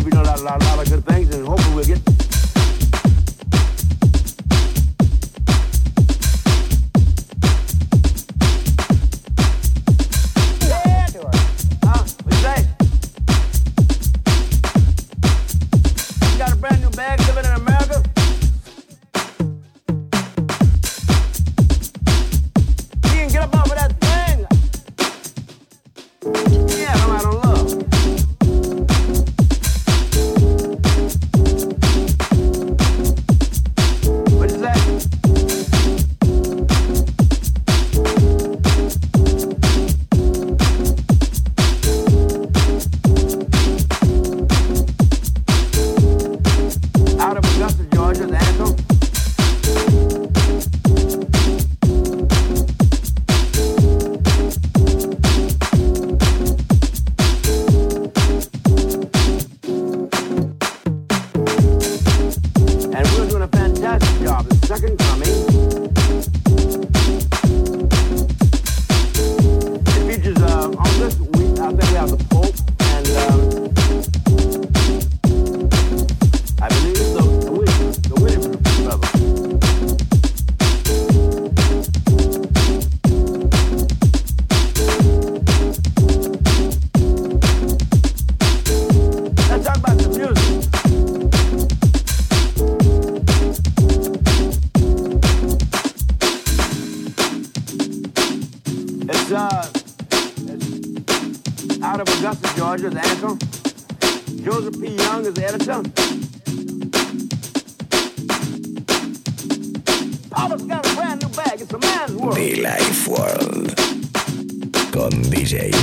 we'll be doing a lot, lot, lot of good things, and hopefully we'll get.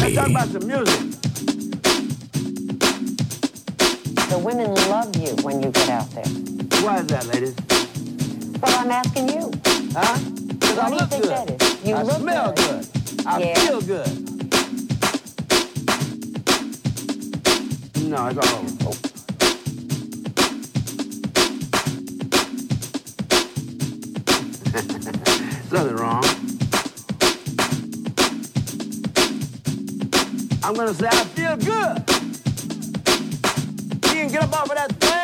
Let's talk about some music. The women love you when you get out there. Why is that, ladies? Well, I'm asking you. Huh? Because I Why do you look think good. that is? You I look smell good. good. I Yeah. feel good. No, it's all over. Something I'm gonna say I feel good. You can get up off of that thing.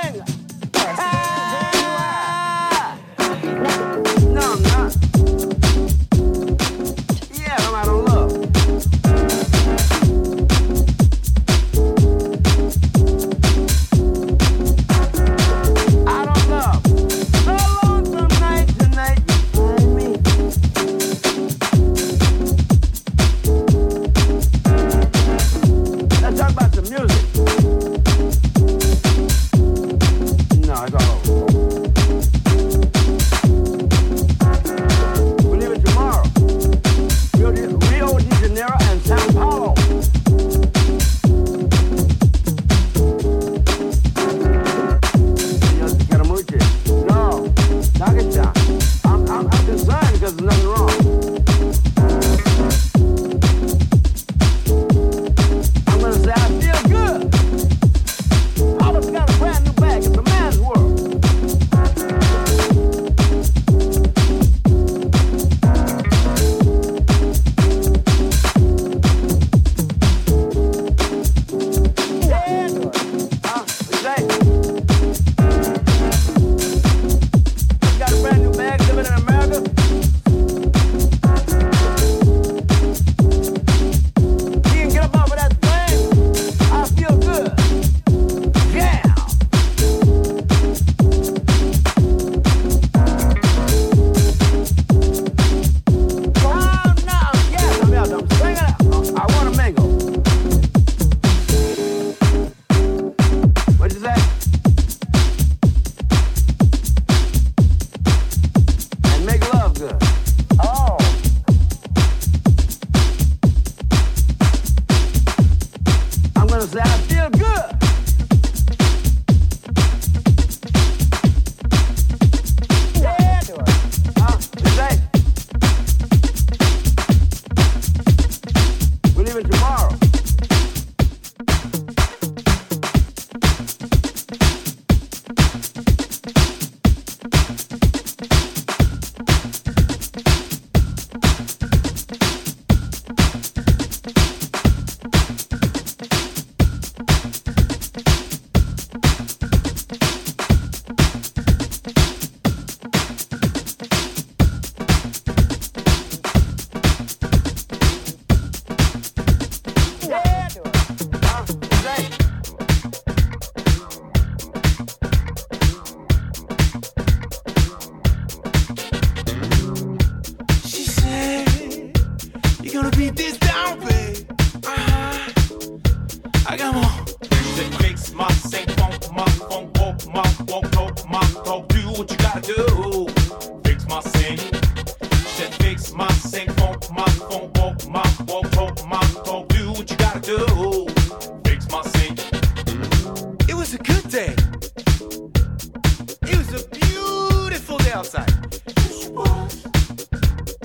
jail site.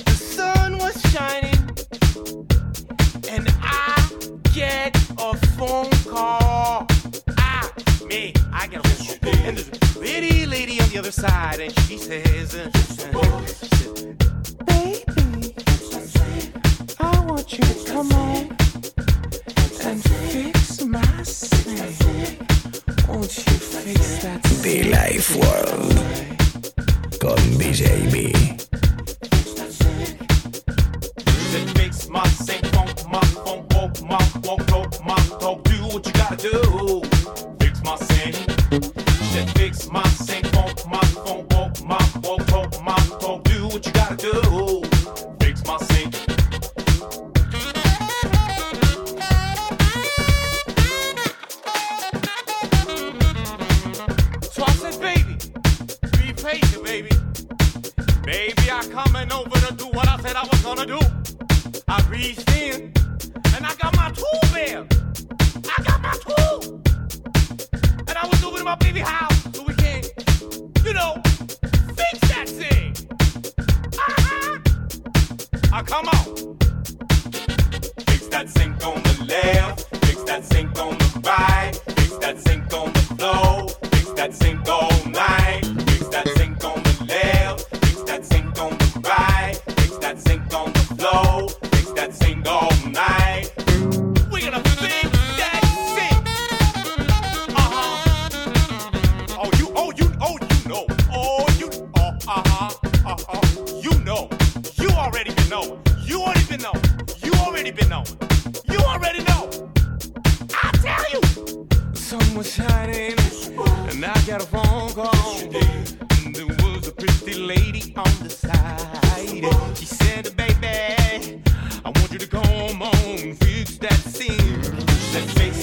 The sun was shining, and I get a phone call. I, me, I get a phone call. And there's a pretty lady on the other side, and she says, uh, Baby, I want you to come on and fix my sin. Won't you fix that? The Life World. Jamie. and I got a phone call. And there was a pretty lady on the side. She said, "Baby, I want you to come on, fix that scene, that face."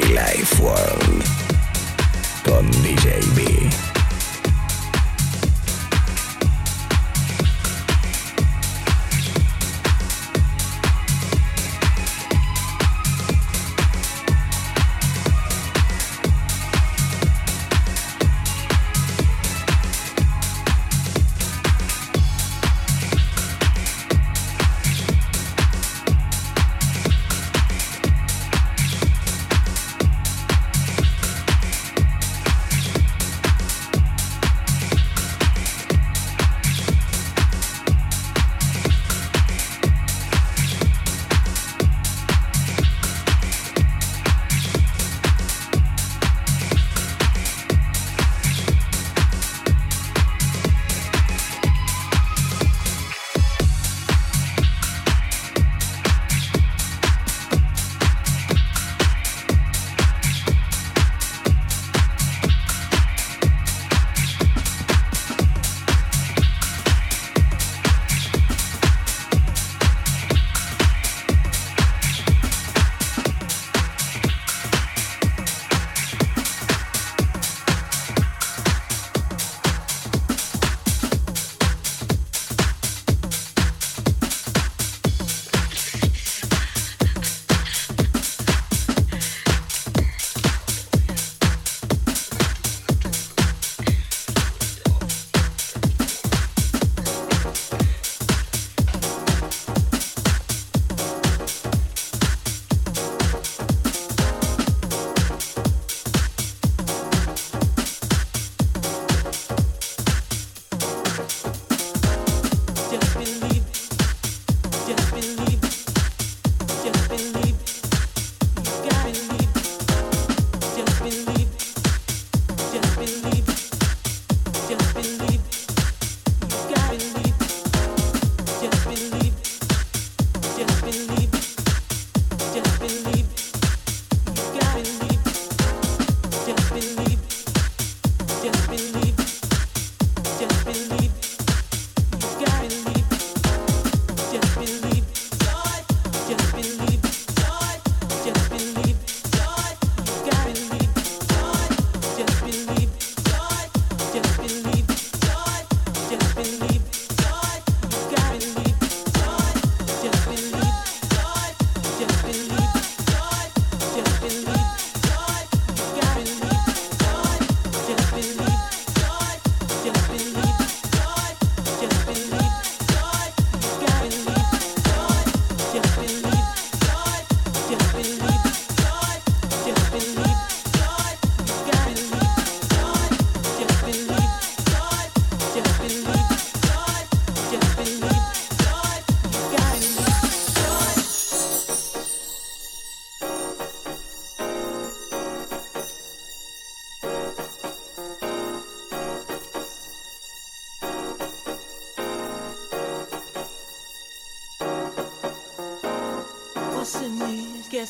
Life World con DJB.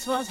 What's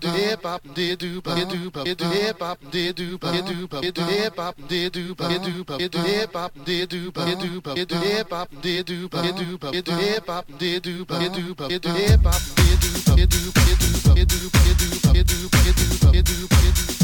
do hip hop did do but do but do hip hop did do but do but do hip hop did do but do but do hip hop did do but do but do hip hop did do but do but do hip hop did do but do but do hip hop did do but do but do but do but do but do but do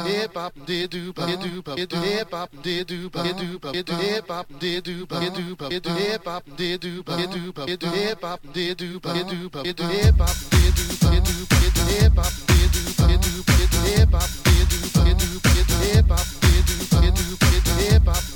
hip hop did do but do but do hip hop did do but do but do hip hop did do but do but do hip hop did do but do but do hip hop did do but do but do hip hop did do but do but do hip hop did do but do but do hip hop did do but do but do hip hop did do but do but do hip hop